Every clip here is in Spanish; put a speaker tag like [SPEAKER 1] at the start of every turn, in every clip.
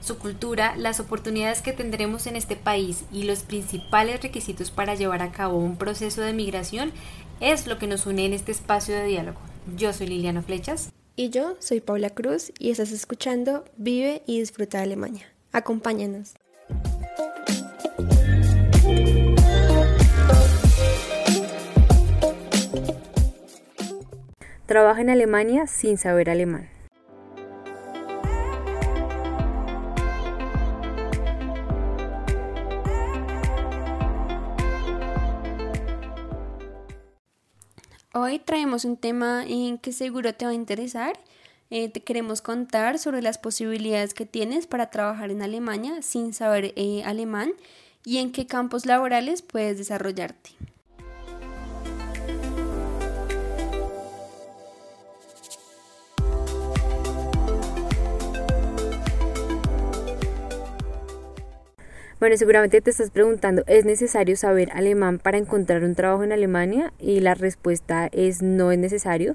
[SPEAKER 1] Su cultura, las oportunidades que tendremos en este país y los principales requisitos para llevar a cabo un proceso de migración es lo que nos une en este espacio de diálogo. Yo soy Liliana Flechas.
[SPEAKER 2] Y yo soy Paula Cruz y estás escuchando Vive y Disfruta de Alemania. Acompáñanos.
[SPEAKER 1] Trabaja en Alemania sin saber alemán.
[SPEAKER 2] Hoy traemos un tema en que seguro te va a interesar. Eh, te queremos contar sobre las posibilidades que tienes para trabajar en Alemania sin saber eh, alemán y en qué campos laborales puedes desarrollarte.
[SPEAKER 1] Bueno, seguramente te estás preguntando, ¿es necesario saber alemán para encontrar un trabajo en Alemania? Y la respuesta es no es necesario,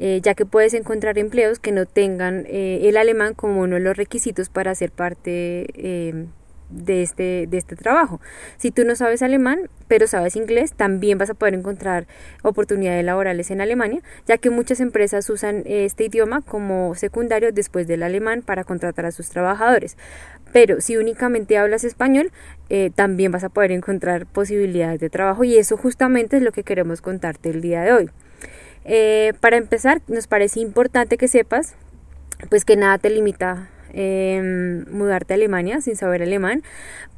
[SPEAKER 1] eh, ya que puedes encontrar empleos que no tengan eh, el alemán como uno de los requisitos para ser parte eh, de este, de este trabajo. Si tú no sabes alemán, pero sabes inglés, también vas a poder encontrar oportunidades laborales en Alemania, ya que muchas empresas usan este idioma como secundario después del alemán para contratar a sus trabajadores. Pero si únicamente hablas español, eh, también vas a poder encontrar posibilidades de trabajo y eso justamente es lo que queremos contarte el día de hoy. Eh, para empezar, nos parece importante que sepas pues que nada te limita Em, mudarte a Alemania sin saber alemán,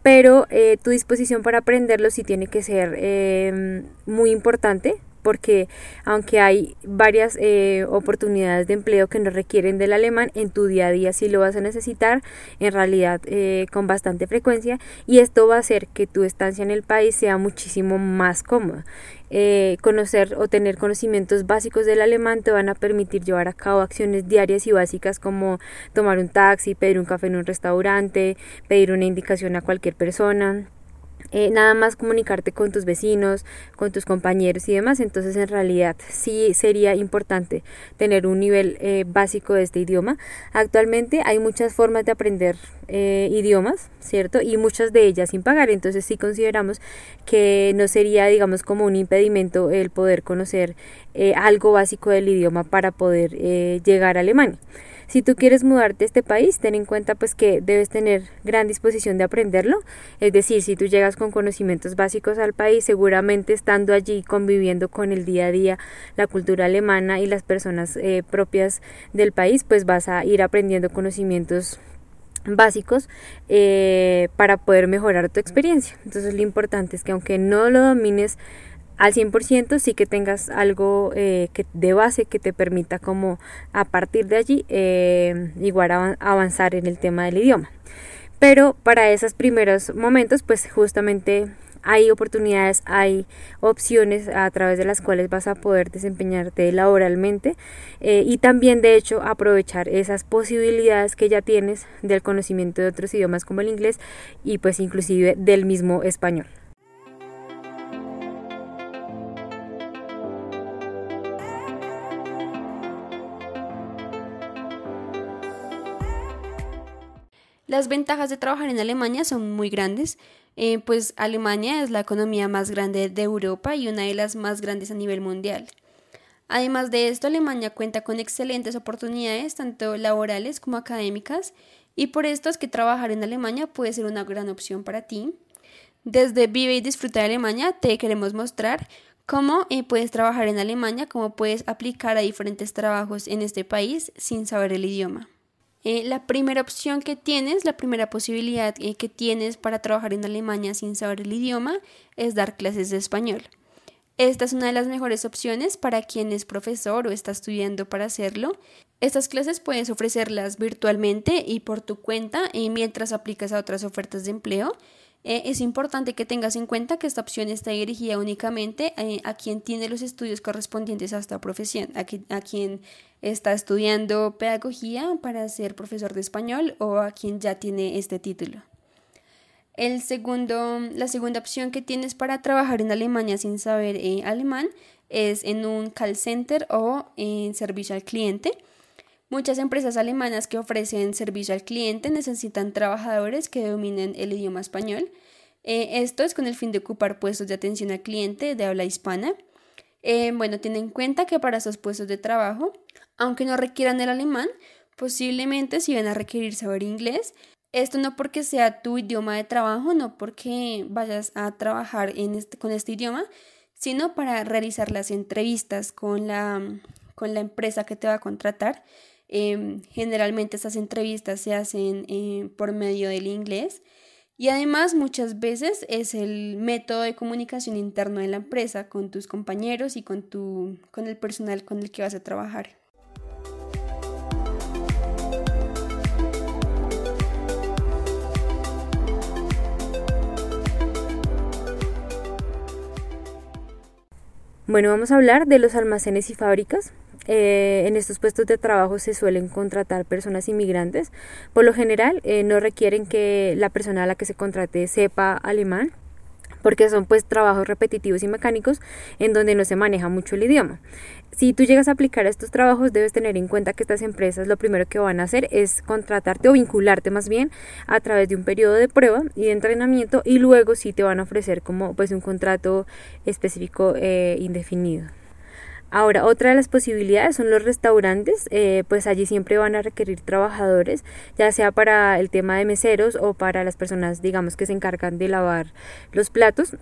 [SPEAKER 1] pero eh, tu disposición para aprenderlo sí tiene que ser em, muy importante porque aunque hay varias eh, oportunidades de empleo que no requieren del alemán, en tu día a día sí lo vas a necesitar, en realidad eh, con bastante frecuencia, y esto va a hacer que tu estancia en el país sea muchísimo más cómoda. Eh, conocer o tener conocimientos básicos del alemán te van a permitir llevar a cabo acciones diarias y básicas como tomar un taxi, pedir un café en un restaurante, pedir una indicación a cualquier persona eh, nada más comunicarte con tus vecinos, con tus compañeros y demás. Entonces, en realidad, sí sería importante tener un nivel eh, básico de este idioma. Actualmente hay muchas formas de aprender eh, idiomas, ¿cierto? Y muchas de ellas sin pagar. Entonces, sí consideramos que no sería, digamos, como un impedimento el poder conocer algo básico del idioma para poder llegar a Alemania. Si tú quieres mudarte a este país, ten en cuenta pues que debes tener gran disposición de aprenderlo. Es decir, si tú llegas con conocimientos básicos al país, seguramente estando allí conviviendo con el día a día, la cultura alemana y las personas eh, propias del país, pues vas a ir aprendiendo conocimientos básicos eh, para poder mejorar tu experiencia. Entonces lo importante es que aunque no lo domines al 100% sí que tengas algo eh, que de base que te permita como a partir de allí eh, igual avanzar en el tema del idioma. Pero para esos primeros momentos pues justamente hay oportunidades, hay opciones a través de las cuales vas a poder desempeñarte laboralmente eh, y también de hecho aprovechar esas posibilidades que ya tienes del conocimiento de otros idiomas como el inglés y pues inclusive del mismo español.
[SPEAKER 2] Las ventajas de trabajar en Alemania son muy grandes, eh, pues Alemania es la economía más grande de Europa y una de las más grandes a nivel mundial. Además de esto, Alemania cuenta con excelentes oportunidades, tanto laborales como académicas, y por esto es que trabajar en Alemania puede ser una gran opción para ti. Desde Vive y Disfruta de Alemania te queremos mostrar cómo eh, puedes trabajar en Alemania, cómo puedes aplicar a diferentes trabajos en este país sin saber el idioma. Eh, la primera opción que tienes, la primera posibilidad eh, que tienes para trabajar en Alemania sin saber el idioma es dar clases de español. Esta es una de las mejores opciones para quien es profesor o está estudiando para hacerlo. Estas clases puedes ofrecerlas virtualmente y por tu cuenta y mientras aplicas a otras ofertas de empleo. Eh, es importante que tengas en cuenta que esta opción está dirigida únicamente a quien tiene los estudios correspondientes a esta profesión, a quien está estudiando pedagogía para ser profesor de español o a quien ya tiene este título. El segundo, la segunda opción que tienes para trabajar en Alemania sin saber eh, alemán es en un call center o en servicio al cliente. Muchas empresas alemanas que ofrecen servicio al cliente necesitan trabajadores que dominen el idioma español. Eh, esto es con el fin de ocupar puestos de atención al cliente de habla hispana. Eh, bueno, ten en cuenta que para esos puestos de trabajo, aunque no requieran el alemán, posiblemente si van a requerir saber inglés. Esto no porque sea tu idioma de trabajo, no porque vayas a trabajar con este idioma, sino para realizar las entrevistas con la, con la empresa que te va a contratar Em, generalmente estas entrevistas se hacen eh, por medio del inglés y además muchas veces es el método de comunicación interno de la empresa con tus compañeros y con, tu, con el personal con el que vas a trabajar.
[SPEAKER 1] Bueno, vamos a hablar de los almacenes y fábricas. Eh, en estos puestos de trabajo se suelen contratar personas inmigrantes. Por lo general, eh, no requieren que la persona a la que se contrate sepa alemán porque son pues trabajos repetitivos y mecánicos en donde no se maneja mucho el idioma. Si tú llegas a aplicar estos trabajos, debes tener en cuenta que estas empresas lo primero que van a hacer es contratarte o vincularte más bien a través de un periodo de prueba y de entrenamiento y luego sí te van a ofrecer como pues un contrato específico eh, indefinido. Ahora, otra de las posibilidades son los restaurantes, eh, pues allí siempre van a requerir trabajadores, ya sea para el tema de meseros o para las personas, digamos, que se encargan de lavar los platos.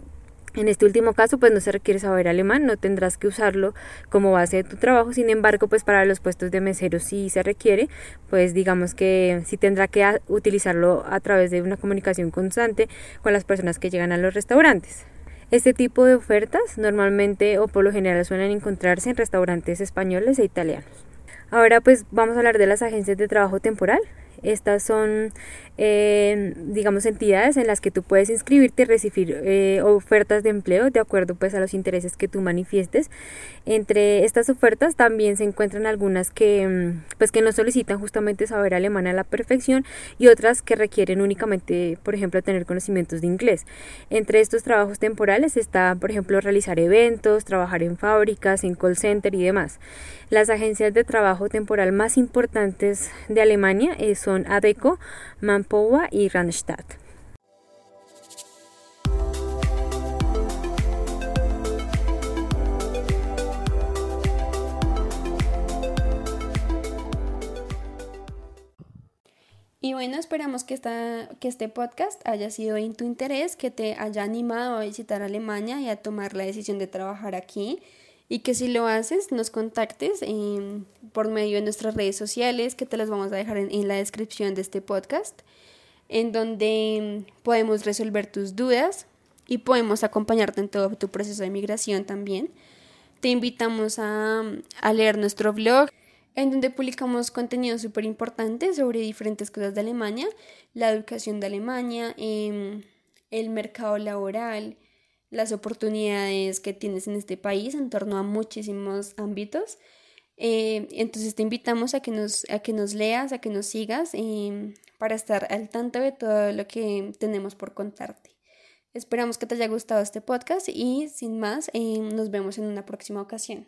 [SPEAKER 1] En este último caso, pues no se requiere saber alemán, no tendrás que usarlo como base de tu trabajo. Sin embargo, pues para los puestos de meseros sí se requiere, pues digamos que sí tendrá que utilizarlo a través de una comunicación constante con las personas que llegan a los restaurantes. Este tipo de ofertas normalmente o por lo general suelen encontrarse en restaurantes españoles e italianos. Ahora pues vamos a hablar de las agencias de trabajo temporal. Estas son, eh, digamos, entidades en las que tú puedes inscribirte y recibir eh, ofertas de empleo de acuerdo pues a los intereses que tú manifiestes. Entre estas ofertas también se encuentran algunas que, mm, pues, que no solicitan justamente saber alemán a la perfección y otras que requieren únicamente, por ejemplo, tener conocimientos de inglés. Entre estos trabajos temporales está, por ejemplo, realizar eventos, trabajar en fábricas, en call center y demás. Las agencias de trabajo temporal más importantes de Alemania eh, son ADECO, Manpower y Randstad.
[SPEAKER 2] Y bueno, esperamos que, esta, que este podcast haya sido en tu interés, que te haya animado a visitar Alemania y a tomar la decisión de trabajar aquí y que si lo haces nos contactes por medio de nuestras redes sociales que te las vamos a dejar en, la descripción de este podcast en donde podemos resolver tus dudas y podemos acompañarte en todo tu proceso de migración también. Te invitamos a, a leer nuestro blog en donde publicamos contenido súper importante sobre diferentes cosas de Alemania, la educación de Alemania, em, el mercado laboral, las oportunidades que tienes en este país en torno a muchísimos ámbitos. Eh, entonces te invitamos a que, nos, a que nos leas, a que nos sigas eh, para estar al tanto de todo lo que tenemos por contarte. Esperamos que te haya gustado este podcast y sin más, eh, nos vemos en una próxima ocasión.